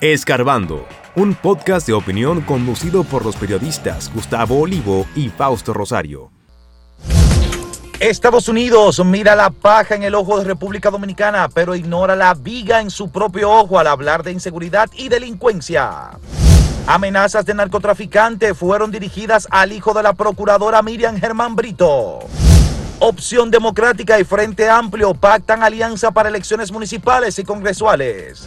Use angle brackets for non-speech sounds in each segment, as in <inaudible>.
Escarbando, un podcast de opinión conducido por los periodistas Gustavo Olivo y Fausto Rosario. Estados Unidos mira la paja en el ojo de República Dominicana, pero ignora la viga en su propio ojo al hablar de inseguridad y delincuencia. Amenazas de narcotraficante fueron dirigidas al hijo de la procuradora Miriam Germán Brito. Opción Democrática y Frente Amplio pactan alianza para elecciones municipales y congresuales.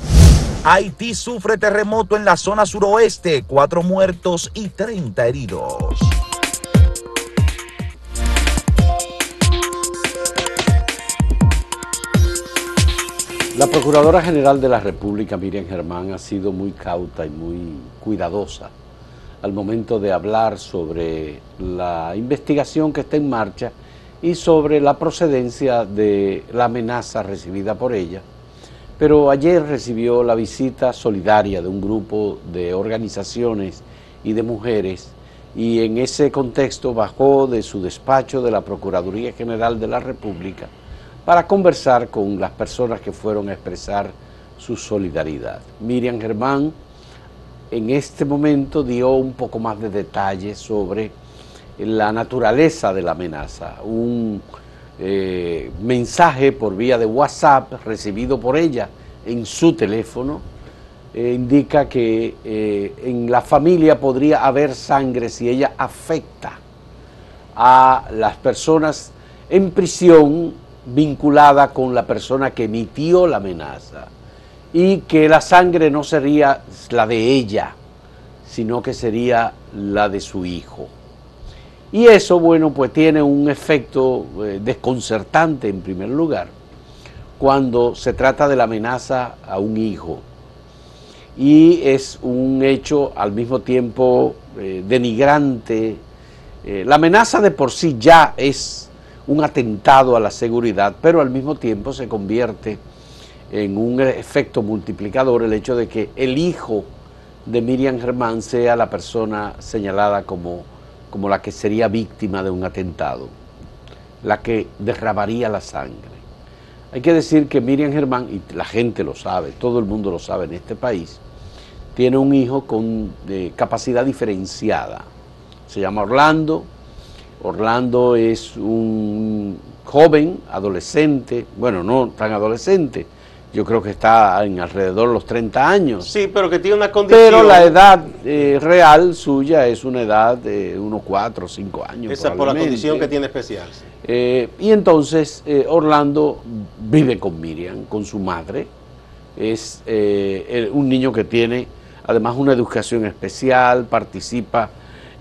Haití sufre terremoto en la zona suroeste, cuatro muertos y 30 heridos. La Procuradora General de la República, Miriam Germán, ha sido muy cauta y muy cuidadosa al momento de hablar sobre la investigación que está en marcha y sobre la procedencia de la amenaza recibida por ella. Pero ayer recibió la visita solidaria de un grupo de organizaciones y de mujeres y en ese contexto bajó de su despacho de la Procuraduría General de la República para conversar con las personas que fueron a expresar su solidaridad. Miriam Germán en este momento dio un poco más de detalles sobre la naturaleza de la amenaza. Un eh, mensaje por vía de WhatsApp recibido por ella en su teléfono eh, indica que eh, en la familia podría haber sangre si ella afecta a las personas en prisión vinculada con la persona que emitió la amenaza y que la sangre no sería la de ella, sino que sería la de su hijo. Y eso, bueno, pues tiene un efecto eh, desconcertante en primer lugar, cuando se trata de la amenaza a un hijo. Y es un hecho al mismo tiempo eh, denigrante. Eh, la amenaza de por sí ya es un atentado a la seguridad, pero al mismo tiempo se convierte en un efecto multiplicador el hecho de que el hijo de Miriam Germán sea la persona señalada como, como la que sería víctima de un atentado, la que derramaría la sangre. Hay que decir que Miriam Germán, y la gente lo sabe, todo el mundo lo sabe en este país, tiene un hijo con capacidad diferenciada. Se llama Orlando, Orlando es un joven, adolescente, bueno, no tan adolescente, yo creo que está en alrededor de los 30 años. Sí, pero que tiene una condición. Pero la edad eh, real suya es una edad de unos 4 o 5 años. Esa por la condición que tiene especial. Eh, y entonces eh, Orlando vive con Miriam, con su madre. Es un niño que tiene además una educación especial, participa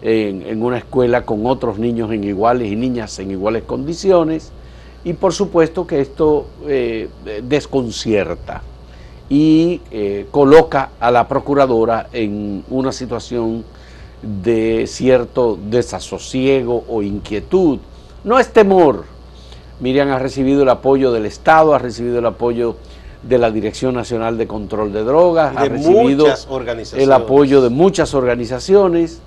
en, una escuela con otros niños en iguales y niñas en iguales condiciones y por supuesto que esto eh, desconcierta y eh, coloca a la procuradora en una situación de cierto desasosiego o inquietud. No es temor. Miriam ha recibido el apoyo del Estado, ha recibido el apoyo de la Dirección Nacional de Control de Drogas, ha recibido el apoyo de muchas organizaciones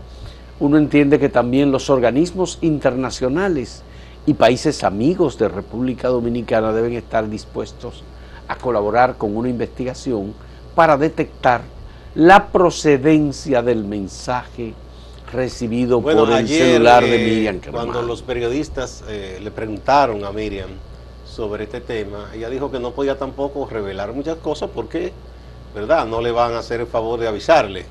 uno entiende que también los organismos internacionales y países amigos de República Dominicana deben estar dispuestos a colaborar con una investigación para detectar la procedencia del mensaje recibido por el celular de eh, Miriam Cuando los periodistas eh, le preguntaron a Miriam sobre este tema, ella dijo que no podía tampoco revelar muchas cosas porque, ¿verdad? No le van a hacer el favor de avisarle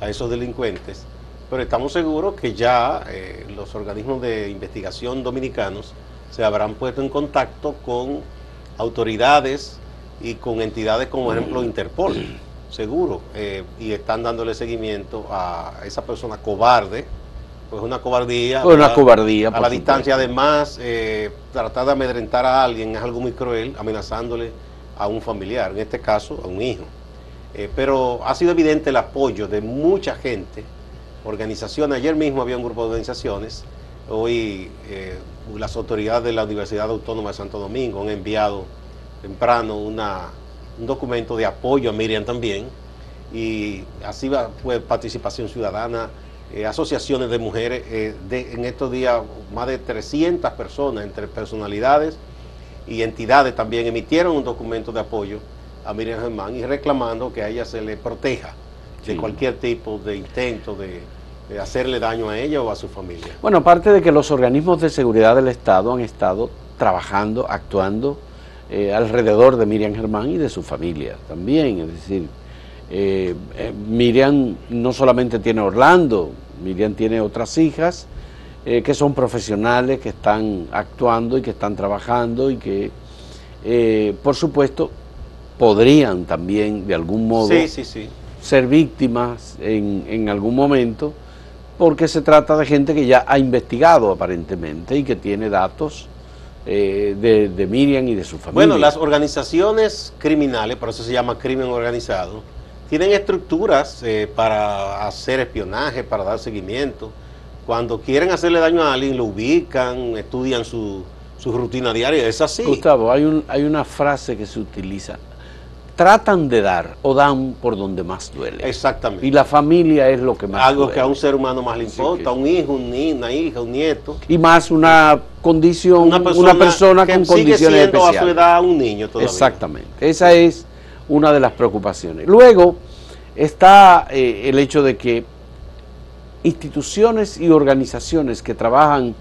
a esos delincuentes pero estamos seguros que ya eh, los organismos de investigación dominicanos se habrán puesto en contacto con autoridades y con entidades como por ejemplo Interpol, seguro, eh, y están dándole seguimiento a esa persona cobarde, pues una cobardía. una cobardía. A la distancia, además, eh, tratar de amedrentar a alguien es algo muy cruel, amenazándole a un familiar, en este caso a un hijo. pero ha sido evidente el apoyo de mucha gente organizaciones. Ayer mismo había un grupo de organizaciones. Hoy eh, las autoridades de la Universidad Autónoma de Santo Domingo han enviado temprano un documento de apoyo a Miriam también. Y así va pues, participación ciudadana, eh, asociaciones de mujeres. Eh, en estos días más de 300 personas entre personalidades y entidades también emitieron un documento de apoyo a Miriam Germán y reclamando que a ella se le proteja de Sí. cualquier tipo de intento de, de hacerle daño a ella o a su familia. Bueno, aparte de que los organismos de seguridad del Estado han estado trabajando, actuando eh, alrededor de Miriam Germán y de su familia también. Es decir, eh, eh, Miriam no solamente tiene Orlando, Miriam tiene otras hijas que son profesionales, que están actuando y que están trabajando y que, por supuesto, podrían también de algún modo Sí, sí, sí. Ser víctimas en, en algún momento, porque se trata de gente que ya ha investigado aparentemente y que tiene datos eh, de, de Miriam y de su familia. Bueno, las organizaciones criminales, por eso se llama crimen organizado, tienen estructuras eh, para hacer espionaje, para dar seguimiento. Cuando quieren hacerle daño a alguien, lo ubican, estudian su, su rutina diaria. Es así. Gustavo, hay, un, hay una frase que se utiliza. Tratan de dar o dan por donde más duele. Exactamente. Y la familia es lo que más Algo duele. que a un ser humano más le importa, que- un hijo, un una hija, un nieto. Y más una condición, una persona, que con sigue condiciones siendo a su edad un niño todavía. Exactamente. Esa es una de las preocupaciones. Luego está eh, el hecho de que instituciones y organizaciones que trabajan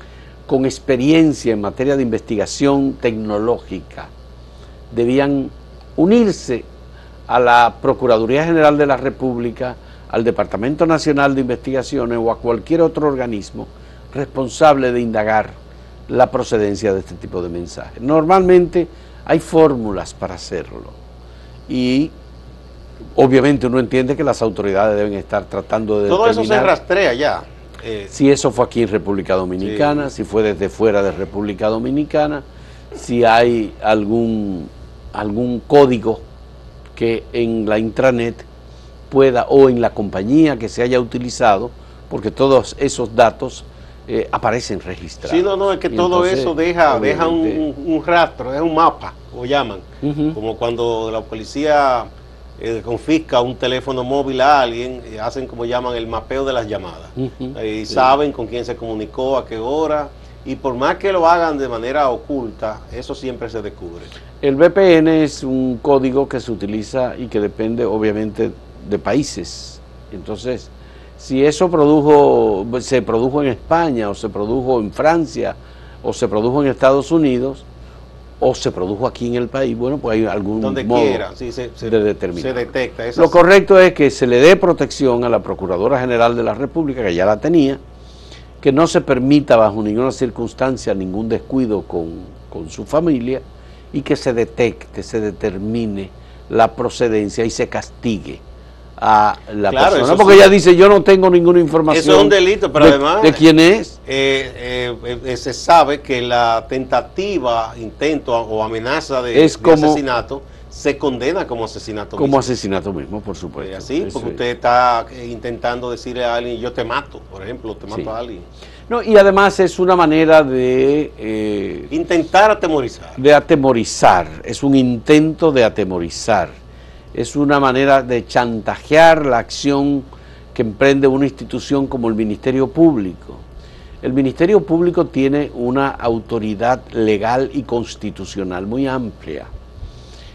con experiencia en materia de investigación tecnológica debían unirse a la Procuraduría General de la República, al Departamento Nacional de Investigaciones o a cualquier otro organismo responsable de indagar la procedencia de este tipo de mensajes. Normalmente hay fórmulas para hacerlo y obviamente uno entiende que las autoridades deben estar tratando de Todo eso se rastrea ya. Eh, si eso fue aquí en República Dominicana, si fue desde fuera de República Dominicana, si hay algún, algún código que en la intranet pueda o en la compañía que se haya utilizado, porque todos esos datos eh, aparecen registrados. Sí, no, no, es que Y todo entonces, eso deja, deja un, rastro, es un mapa, como llaman. Como cuando la policía eh, confisca un teléfono móvil a alguien, eh, hacen como llaman el mapeo de las llamadas. Eh, y sí. saben con quién se comunicó, a qué hora. Y por más que lo hagan de manera oculta, eso siempre se descubre. El VPN es un código que se utiliza y que depende obviamente de países. Entonces, si eso produjo, se produjo en España o se produjo en Francia o se produjo en Estados Unidos o se produjo aquí en el país, bueno, pues hay algún Donde modo quiera, sí, se, se- de determinar. se detecta. es Lo así. correcto es que se le dé protección a la Procuradora General de la República, que ya la tenía, que no se permita bajo ninguna circunstancia ningún descuido con, con su familia y que se detecte, se determine la procedencia y se castigue a la Claro, persona. Porque sí. ella dice, yo no tengo ninguna información Eso es un delito, pero de, además- de quién es. Eh, eh, eh, se sabe que la tentativa, intento o amenaza de, Es de como- asesinato se condena como asesinato. Como mismo. asesinato mismo, por Eh, supuesto. así, Eso porque es. usted está eh, intentando decirle a alguien, yo te mato, por ejemplo, te mato Sí. a alguien. No, y además es una manera de... eh, Intentar atemorizar. de atemorizar, es un intento de atemorizar, es una manera de chantajear la acción que emprende una institución como el Ministerio Público. El Ministerio Público tiene una autoridad legal y constitucional muy amplia.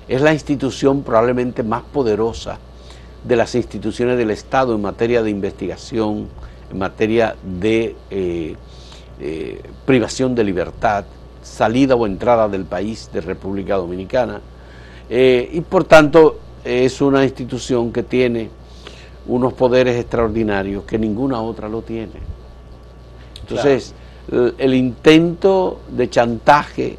Es la institución probablemente más poderosa de las instituciones del Estado en materia de investigación, en materia de eh, eh, privación de libertad, salida o entrada del país de República Dominicana. Eh, y por tanto es una institución que tiene unos poderes extraordinarios que ninguna otra lo tiene. Entonces, el, el intento de chantaje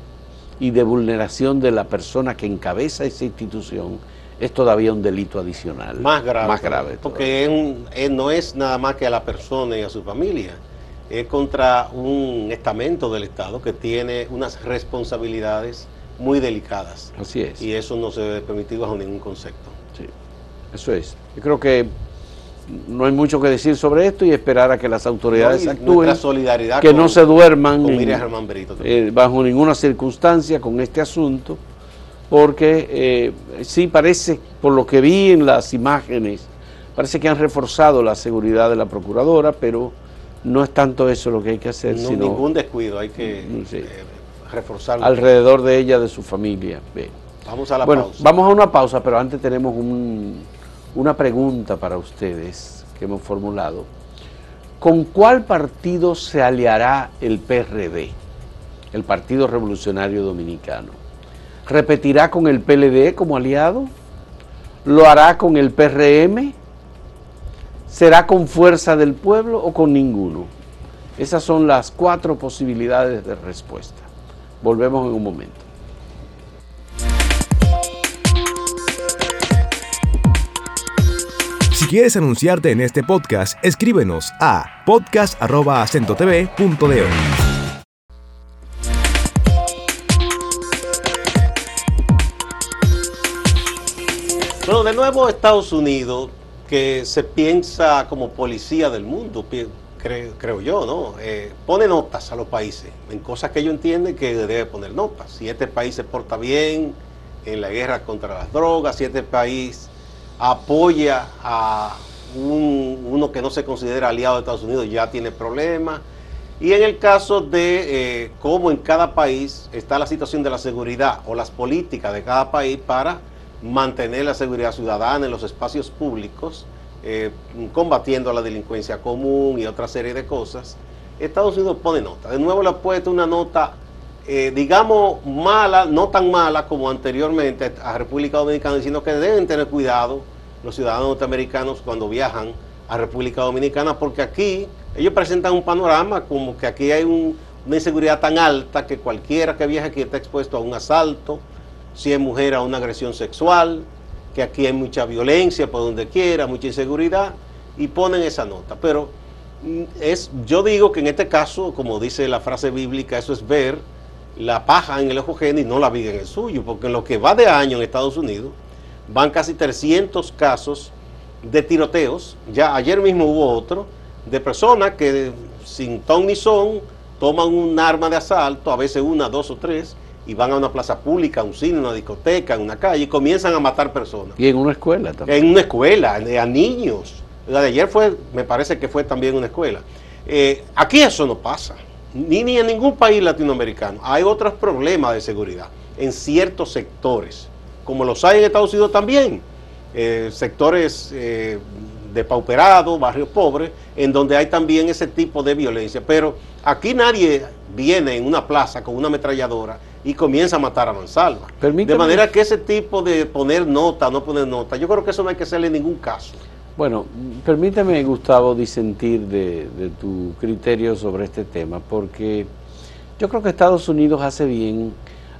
y de vulneración de la persona que encabeza esa institución es todavía un delito adicional. Más grave. Más grave. Porque es un- es- no es nada más que a la persona y a su familia. Es contra un estamento del Estado que tiene unas responsabilidades muy delicadas. Así es. Y eso no se debe permitir bajo ningún concepto. Sí, eso es. Yo creo que no hay mucho que decir sobre esto y esperar a que las autoridades No, actúen, solidaridad que con- no se duerman en- eh, bajo ninguna circunstancia con este asunto, porque eh, sí parece, por lo que vi en las imágenes, parece que han reforzado la seguridad de la procuradora, pero no es tanto eso lo que hay que hacer, no, sino ningún descuido, hay que Mm, sí. eh, reforzarlo. alrededor de ella, de su familia. Bien. Vamos a la bueno, pausa. Vamos a una pausa, pero antes tenemos un, una pregunta para ustedes que hemos formulado. ¿Con cuál partido se aliará el PRD, el Partido Revolucionario Dominicano? ¿Repetirá con el PLD como aliado? ¿Lo hará con el PRM? ¿Será con fuerza del pueblo o con ninguno? Esas son las cuatro posibilidades de respuesta. Volvemos en un momento. Si quieres anunciarte en este podcast, escríbenos a podcast.acentotv.de. Bueno, de nuevo Estados Unidos, que se piensa como policía del mundo, creo yo, ¿no? Eh, pone notas a los países en cosas que ellos entienden que debe poner notas. Si este país se porta bien en la guerra contra las drogas, si este país apoya a un- uno que no se considera aliado de Estados Unidos, ya tiene problemas. Y en el caso de eh, cómo en cada país está la situación de la seguridad o las políticas de cada país para mantener la seguridad ciudadana en los espacios públicos, eh, combatiendo la delincuencia común y otra serie de cosas, Estados Unidos pone nota. De nuevo le ha puesto una nota, eh, digamos, mala, no tan mala como anteriormente a República Dominicana, diciendo que deben tener cuidado los ciudadanos norteamericanos cuando viajan a República Dominicana, porque aquí ellos presentan un panorama como que aquí hay un- una inseguridad tan alta que cualquiera que viaje aquí está expuesto a un asalto, si es mujer a una agresión sexual, que aquí hay mucha violencia por donde quiera, mucha inseguridad, y ponen esa nota. Pero mm, es, yo digo que en este caso, como dice la frase bíblica, eso es ver la paja en el ojo y no la viga en el suyo, porque en lo que va de año en Estados Unidos van casi 300 casos de tiroteos. Ya ayer mismo hubo otro de personas que sin ton ni son toman un arma de asalto, a veces una, dos o tres, y van a una plaza pública, a un cine, una discoteca, en una calle y comienzan a matar personas. Y en una escuela también. En una escuela, a niños. La de ayer fue, me parece que fue también una escuela. Eh, aquí eso no pasa, ni, ni en ningún país latinoamericano. Hay otros problemas de seguridad en ciertos sectores, como los hay en Estados Unidos también. Eh, sectores eh, depauperados, barrios pobres, en donde hay también ese tipo de violencia. Pero aquí nadie viene en una plaza con una ametralladora y comienza a matar a mansalva. Permítame- De manera que ese tipo de poner nota, no poner nota, yo creo que eso no hay que hacerle en ningún caso. Bueno, permíteme, Gustavo, disentir de, de tu criterio sobre este tema, porque yo creo que Estados Unidos hace bien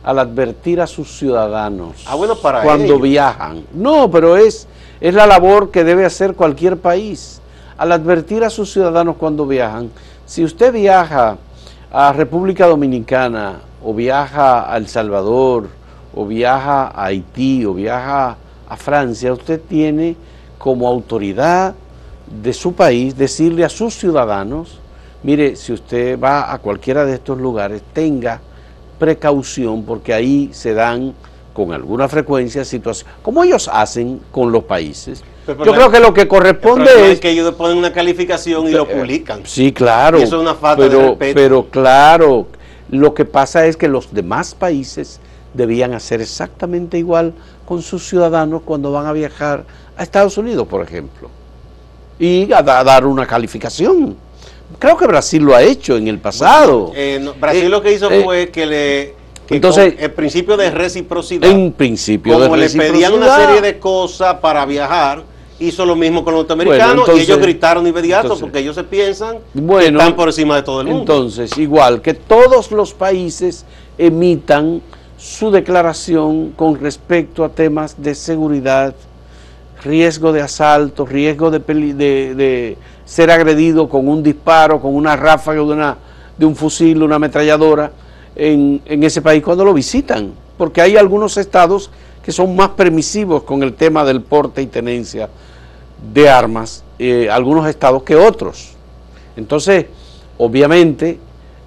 al advertir a sus ciudadanos Ah, bueno, para cuando ellos. viajan. No, pero es, es la labor que debe hacer cualquier país, al advertir a sus ciudadanos cuando viajan. Si usted viaja a República Dominicana o viaja a El Salvador o viaja a Haití o viaja a Francia, usted tiene como autoridad de su país decirle a sus ciudadanos, mire, si usted va a cualquiera de estos lugares, tenga precaución porque ahí se dan con alguna frecuencia situaciones, como ellos hacen con los países. Yo la- creo que lo que corresponde es... es que ellos ponen una calificación y lo Eh, publican. Sí, claro. Y eso es una falta de respeto. Pero claro, lo que pasa es que los demás países debían hacer exactamente igual con sus ciudadanos cuando van a viajar a Estados Unidos, por ejemplo. Y a, da- dar una calificación. Creo que Brasil lo ha hecho en el pasado. Eh, no, Brasil Eh, lo que hizo eh, fue que le... entonces- el principio de reciprocidad. en principio como de le pedían una reciprocidad. serie de cosas para viajar, hizo lo mismo con los norteamericanos Bueno, entonces- y ellos gritaron inmediato entonces- porque ellos se piensan Bueno, que están por encima de todo el mundo. Entonces, igual que todos los países emitan su declaración con respecto a temas de seguridad, riesgo de asalto, riesgo de, peli- de- ser agredido con un disparo, con una ráfaga de, un fusil, una ametralladora, en, en ese país cuando lo visitan. Porque hay algunos estados que son más permisivos con el tema del porte y tenencia de armas, eh, algunos estados que otros. Entonces, obviamente,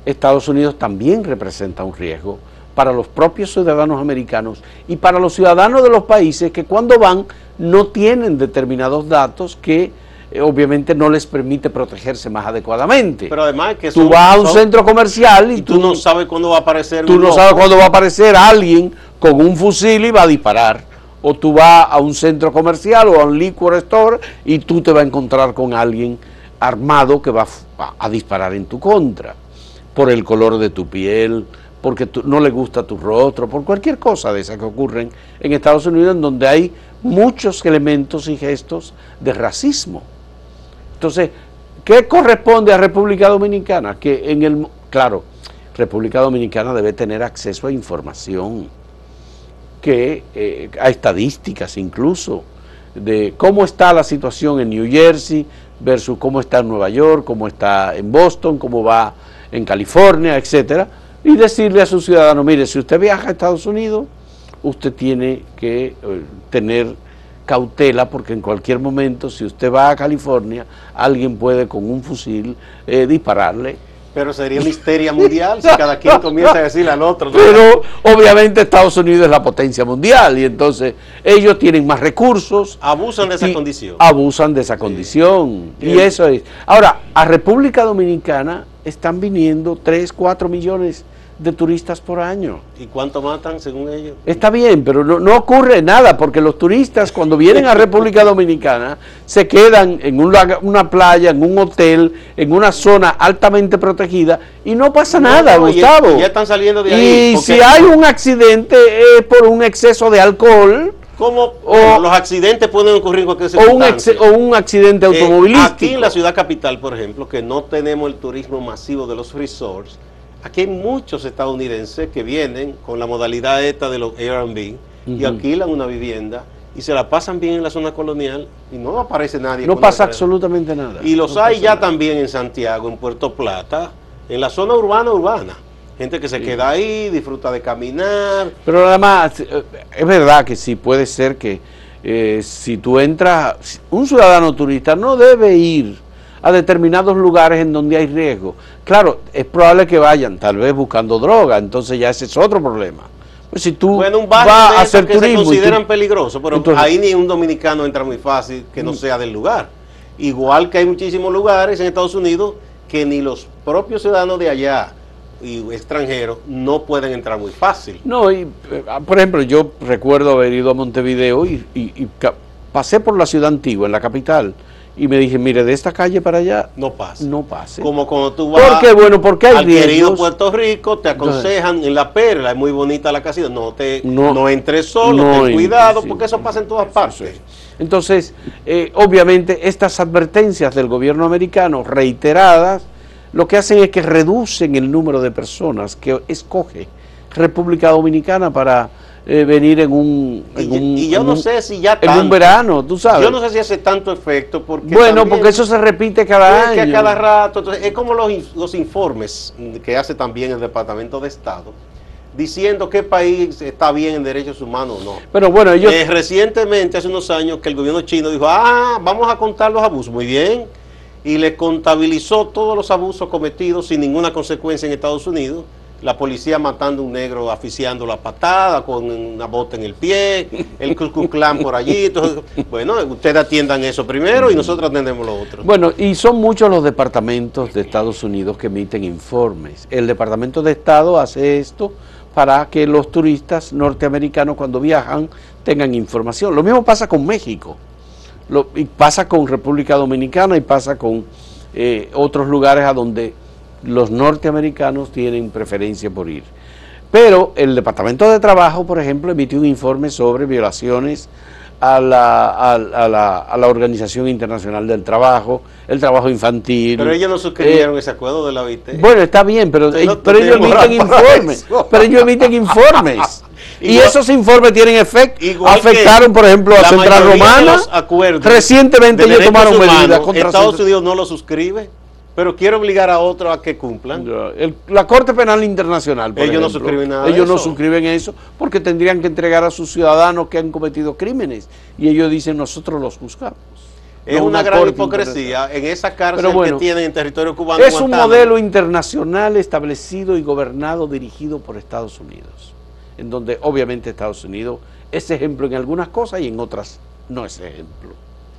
Estados Unidos también representa un riesgo para los propios ciudadanos americanos y para los ciudadanos de los países que cuando van no tienen determinados datos que eh, obviamente no les permite protegerse más adecuadamente. Pero además que tú son- vas a un son- centro comercial y, y tú no sabes cuándo va a aparecer tú no loco. sabes cuándo va a aparecer alguien con un fusil y va a disparar. O tú vas a un centro comercial o a un liquor store y tú te vas a encontrar con alguien armado que va a disparar en tu contra. Por el color de tu piel, porque no le gusta tu rostro, por cualquier cosa de esas que ocurren en Estados Unidos, en donde hay muchos elementos y gestos de racismo. Entonces, ¿qué corresponde a República Dominicana? Que en el, claro, República Dominicana debe tener acceso a información, que eh, a estadísticas incluso, de cómo está la situación en New Jersey versus cómo está en Nueva York, cómo está en Boston, cómo va en California, etcétera, y decirle a su ciudadano, mire, si usted viaja a Estados Unidos, usted tiene que eh, tener cautela porque en cualquier momento, si usted va a California, alguien puede con un fusil eh, dispararle. Pero sería una histeria mundial si cada quien comienza a decirle al otro. ¿no? Pero obviamente Estados Unidos es la potencia mundial y entonces ellos tienen más recursos. Abusan de esa condición. Abusan de esa condición. Y eso es. Ahora, a República Dominicana están viniendo 3, 4 millones de turistas por año. ¿Y cuánto matan según ellos? Está bien, pero no, no ocurre nada, porque los turistas cuando vienen a República <laughs> Dominicana se quedan en un laga- una playa, en un hotel, en una zona altamente protegida y no pasa nada, No, Gustavo. y ya están saliendo de ahí, Y si hay un accidente es por un exceso de alcohol ¿Cómo O- los accidentes pueden ocurrir en cualquier o un, o un accidente Eh, automovilístico. aquí en la ciudad capital, por ejemplo, que no tenemos el turismo masivo de los resorts, aquí hay muchos estadounidenses que vienen con la modalidad esta de los Airbnb y alquilan una vivienda y se la pasan bien en la zona colonial y no aparece nadie. no pasa absolutamente nada. Y los No hay ya nada. también en Santiago, en Puerto Plata, en la zona urbana urbana. Gente que se queda ahí, disfruta de caminar. Pero además, eh, es verdad que sí puede ser que eh, si tú entras, un ciudadano turista no debe ir a determinados lugares en donde hay riesgo. Claro, es probable que vayan, tal vez buscando droga, entonces ya ese es otro problema. Pues si tú Bueno, un vas a hacer que se y tú- consideran peligrosos, pero Entonces- Mm. ahí ni un dominicano entra muy fácil que no sea del lugar. Igual que hay muchísimos lugares en Estados Unidos que ni los propios ciudadanos de allá y extranjeros no pueden entrar muy fácil. No, y, eh, por ejemplo, yo recuerdo haber ido a Montevideo y, y- y pasé por la ciudad antigua, en la capital, y me dije, mire, de esta calle para allá No pasa. no pase. Como cuando tú vas ¿Por qué? Bueno, porque hay al querido riesgos. Puerto Rico, te aconsejan en la perla, es muy bonita la casita, no te No. no, entres solo, No ten cuidado, sí. porque eso pasa en todas partes. Entonces, eh, obviamente, estas advertencias del gobierno americano reiteradas, lo que hacen es que reducen el número de personas que escoge República Dominicana para eh, venir en un, Y, en un- y yo en no un- sé si ya en un tanto. verano, tú sabes. Yo no sé si hace tanto efecto porque bueno, también- porque eso se repite cada que año. a cada rato, entonces, es como los, los informes que hace también el Departamento de Estado, diciendo qué país está bien en derechos humanos o no. Pero bueno, ellos Eh, recientemente, hace unos años, que el gobierno chino dijo, ah, vamos a contar los abusos, muy bien, y le contabilizó todos los abusos cometidos sin ninguna consecuencia en Estados Unidos. La policía matando a un negro, asfixiando la patada con una bota en el pie, el Ku por allí. Entonces, bueno, ustedes atiendan eso primero y nosotros atendemos lo otro. Bueno, y son muchos los departamentos de Estados Unidos que emiten informes. El Departamento de Estado hace esto para que los turistas norteamericanos cuando viajan tengan información. Lo mismo pasa con México, Lo- y pasa con República Dominicana y pasa con eh, otros lugares a donde los norteamericanos tienen preferencia por ir. Pero el Departamento de Trabajo, por ejemplo, emitió un informe sobre violaciones a la, a, a la, a la Organización Internacional del Trabajo, el trabajo infantil. Pero ellos no suscribieron ese acuerdo de la OIT. Eh, Bueno, está bien, pero, Entonces, eh, no pero ellos emiten <laughs> informes. Pero ellos emiten informes. <laughs> y esos informes tienen efecto. Afectaron, por ejemplo, a Central Romana. Recientemente ellos tomaron humanos, medidas contra Estados Unidos no lo suscribe, pero quiere obligar a otros a que cumplan. El- la Corte Penal Internacional, por Ellos no suscriben nada de Ellos no eso. suscriben eso porque tendrían que entregar a sus ciudadanos que han cometido crímenes. Y ellos dicen, nosotros los juzgamos. Es No una, gran hipocresía en esa cárcel bueno, que tienen en territorio cubano. Es un Guantánamo. modelo internacional establecido y gobernado, dirigido por Estados Unidos, en donde obviamente Estados Unidos es ejemplo en algunas cosas y en otras no es ejemplo.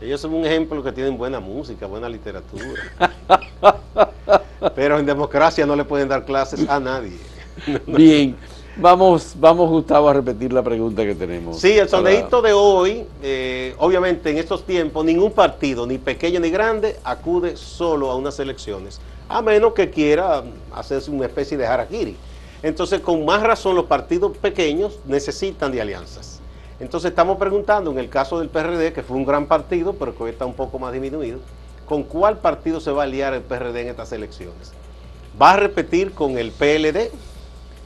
Ellos son un ejemplo que tienen buena música, buena literatura. <laughs> Pero en democracia no le pueden dar clases a nadie. <laughs> Bien, vamos, vamos Gustavo a repetir la pregunta que tenemos. Sí, el sondeíto de hoy, eh, obviamente en estos tiempos ningún partido, ni pequeño ni grande, acude solo a unas elecciones, a menos que quiera hacerse una especie de harakiri. Entonces, con más razón, los partidos pequeños necesitan de alianzas. Entonces, estamos preguntando, en el caso del PRD, que fue un gran partido, pero que hoy está un poco más disminuido, ¿con cuál partido se va a aliar el PRD en estas elecciones? ¿Va a repetir con el PLD?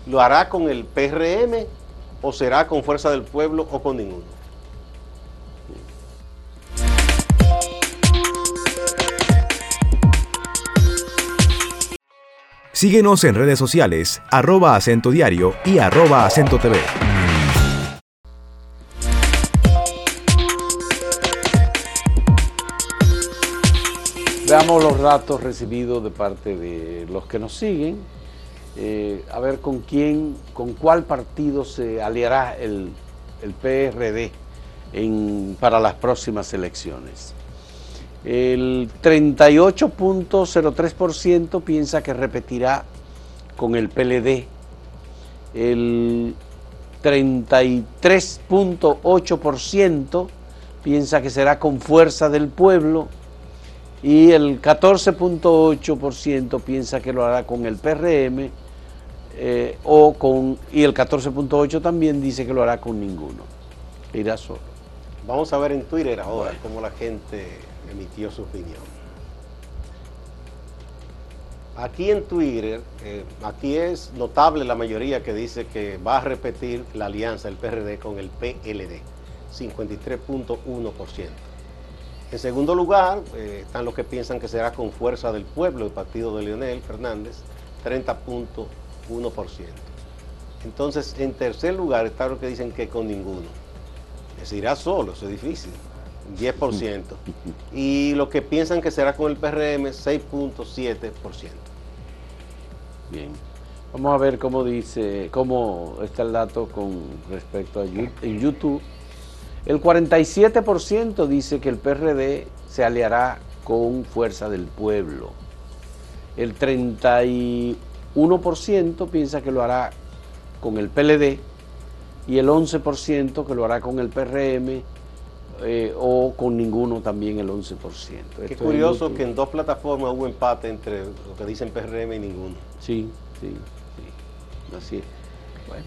¿Lo hará con el PRM? ¿O será con Fuerza del Pueblo o con ninguno? Síguenos en redes sociales, arroba acento diario y arroba acento TV. Veamos los datos recibidos de parte de los que nos siguen. Eh, a ver con quién, con cuál partido se aliará el, el PRD para las próximas elecciones. El 38.03% piensa que repetirá con el PLD. El 33.8% piensa que será con fuerza del pueblo y el 14.8% piensa que lo hará con el PRM eh, o con y el 14.8 también dice que lo hará con ninguno. Irá solo. Vamos a ver en Twitter ahora cómo la gente emitió su opinión. Aquí en Twitter, eh, aquí es notable la mayoría que dice que va a repetir la alianza del PRD con el PLD, 53.1%. En segundo lugar, eh, están los que piensan que será con fuerza del pueblo el partido de Leonel Fernández, 30.1%. Entonces, en tercer lugar están los que dicen que con ninguno. Se irá solo, eso es difícil. 10%. Y los que piensan que será con el PRM, 6.7%. Bien. Vamos a ver cómo dice, cómo está el dato con respecto a en YouTube. El 47% dice que el PRD se aliará con Fuerza del Pueblo. El 31% piensa que lo hará con el PLD y el 11% que lo hará con el PRM eh, o con ninguno también el 11%. Qué curioso que en dos plataformas hubo empate entre lo que dicen PRM y ninguno. Sí, sí, sí. Así es.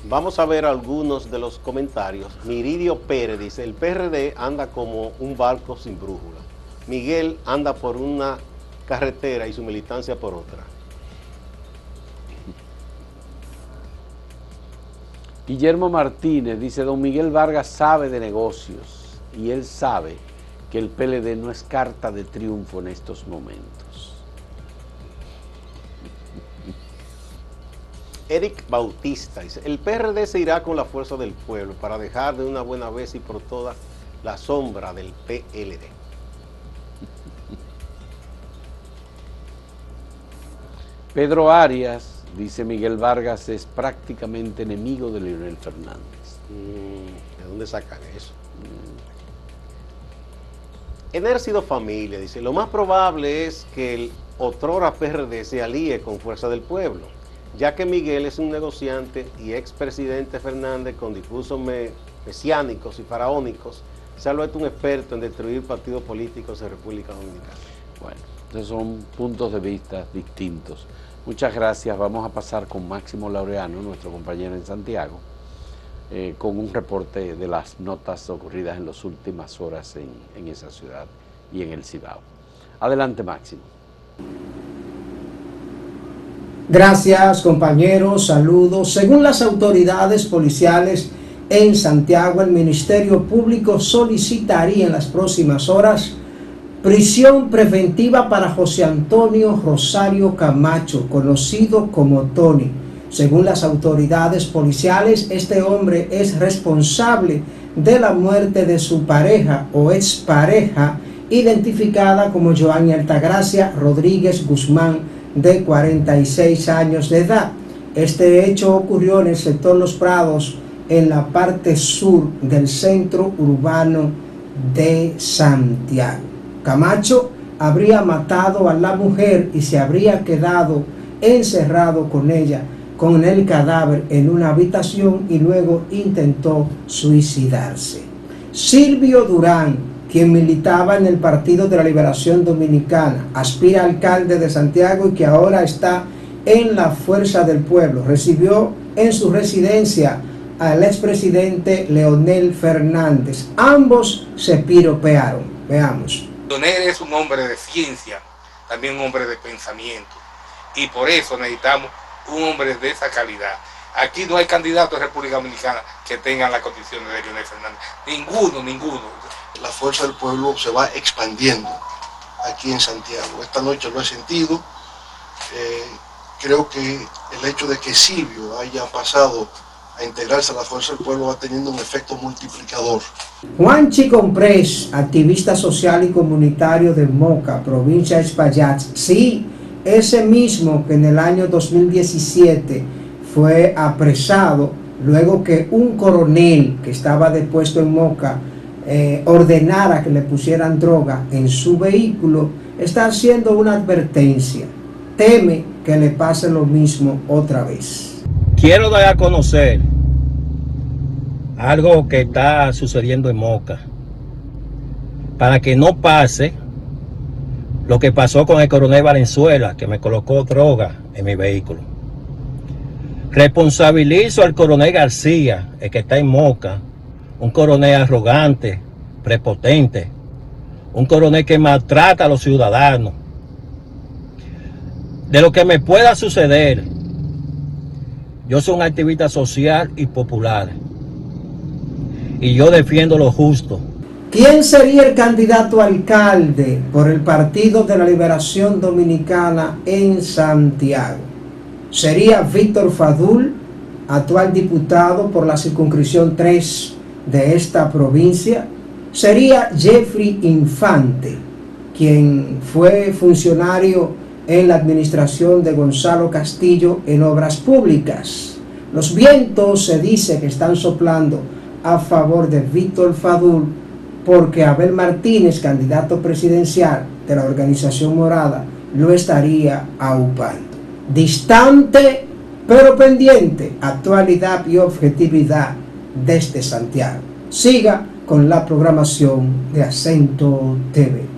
Vamos a ver algunos de los comentarios. Miridio Pérez dice, el PRD anda como un barco sin brújula. Miguel anda por una carretera y su militancia por otra. Guillermo Martínez dice, don Miguel Vargas sabe de negocios y él sabe que el PLD no es carta de triunfo en estos momentos. Eric Bautista dice, el PRD se irá con la fuerza del pueblo para dejar de una buena vez y por todas la sombra del PLD. <laughs> Pedro Arias, dice Miguel Vargas, es prácticamente enemigo de Leonel Fernández. Mm, ¿De dónde sacan eso? En sido familia, dice, lo más probable es que el otrora PRD se alíe con Fuerza del Pueblo, ya que Miguel es un negociante y expresidente Fernández con discursos mesiánicos y faraónicos se ha vuelto un experto en destruir partidos políticos en República Dominicana. Bueno, esos son puntos de vista distintos. Muchas gracias. Vamos a pasar con Máximo Laureano, nuestro compañero en Santiago, eh, con un reporte de las notas ocurridas en las últimas horas en, en esa ciudad y en el Cibao. Adelante, Máximo. Gracias, compañeros. Saludos. Según las autoridades policiales en Santiago, el Ministerio Público solicitaría en las próximas horas prisión preventiva para José Antonio Rosario Camacho, conocido como Tony según las autoridades policiales, este hombre es responsable de la muerte de su pareja o expareja, identificada como Joanny Altagracia Rodríguez Guzmán, de 46 años de edad. Este hecho ocurrió en el sector Los Prados, en la parte sur del centro urbano de Santiago. Camacho habría matado a la mujer y se habría quedado encerrado con ella, con el cadáver en una habitación y luego intentó suicidarse. Silvio Durán, quien militaba en el Partido de la Liberación Dominicana, aspira alcalde de Santiago y que ahora está en la Fuerza del Pueblo, recibió en su residencia al expresidente Leonel Fernández. Ambos se piropearon. Veamos. Leonel es un hombre de ciencia, también un hombre de pensamiento. Y por eso necesitamos un hombre de esa calidad. Aquí no hay candidatos de República Dominicana que tengan las condiciones de Leonel Fernández. Ninguno, ninguno. La fuerza del pueblo se va expandiendo aquí en Santiago. Esta noche lo he sentido. Eh, creo que el hecho de que Silvio haya pasado a integrarse a la Fuerza del Pueblo va teniendo un efecto multiplicador. Juan Comprés, activista social y comunitario de Moca, provincia de Espaillat, sí, ese mismo que en el año 2017 fue apresado luego que un coronel que estaba depuesto en Moca eh, ordenara que le pusieran droga en su vehículo, está haciendo una advertencia. Teme que le pase lo mismo otra vez. Quiero dar a conocer algo que está sucediendo en Moca, para que no pase lo que pasó con el coronel Valenzuela, que me colocó droga en mi vehículo. Responsabilizo al coronel García, el que está en Moca, un coronel arrogante, prepotente, un coronel que maltrata a los ciudadanos, de lo que me pueda suceder. Yo soy un activista social y popular. Y yo defiendo lo justo. ¿Quién sería el candidato alcalde por el Partido de la Liberación Dominicana en Santiago? ¿Sería Víctor Fadul, actual diputado por la circunscripción 3 de esta provincia? ¿Sería Jeffrey Infante, quien fue funcionario en la administración de Gonzalo Castillo en obras públicas. Los vientos se dice que están soplando a favor de Víctor Fadul porque Abel Martínez, candidato presidencial de la organización morada, lo estaría aupando. Distante pero pendiente, actualidad y objetividad desde Santiago. Siga con la programación de Acento TV.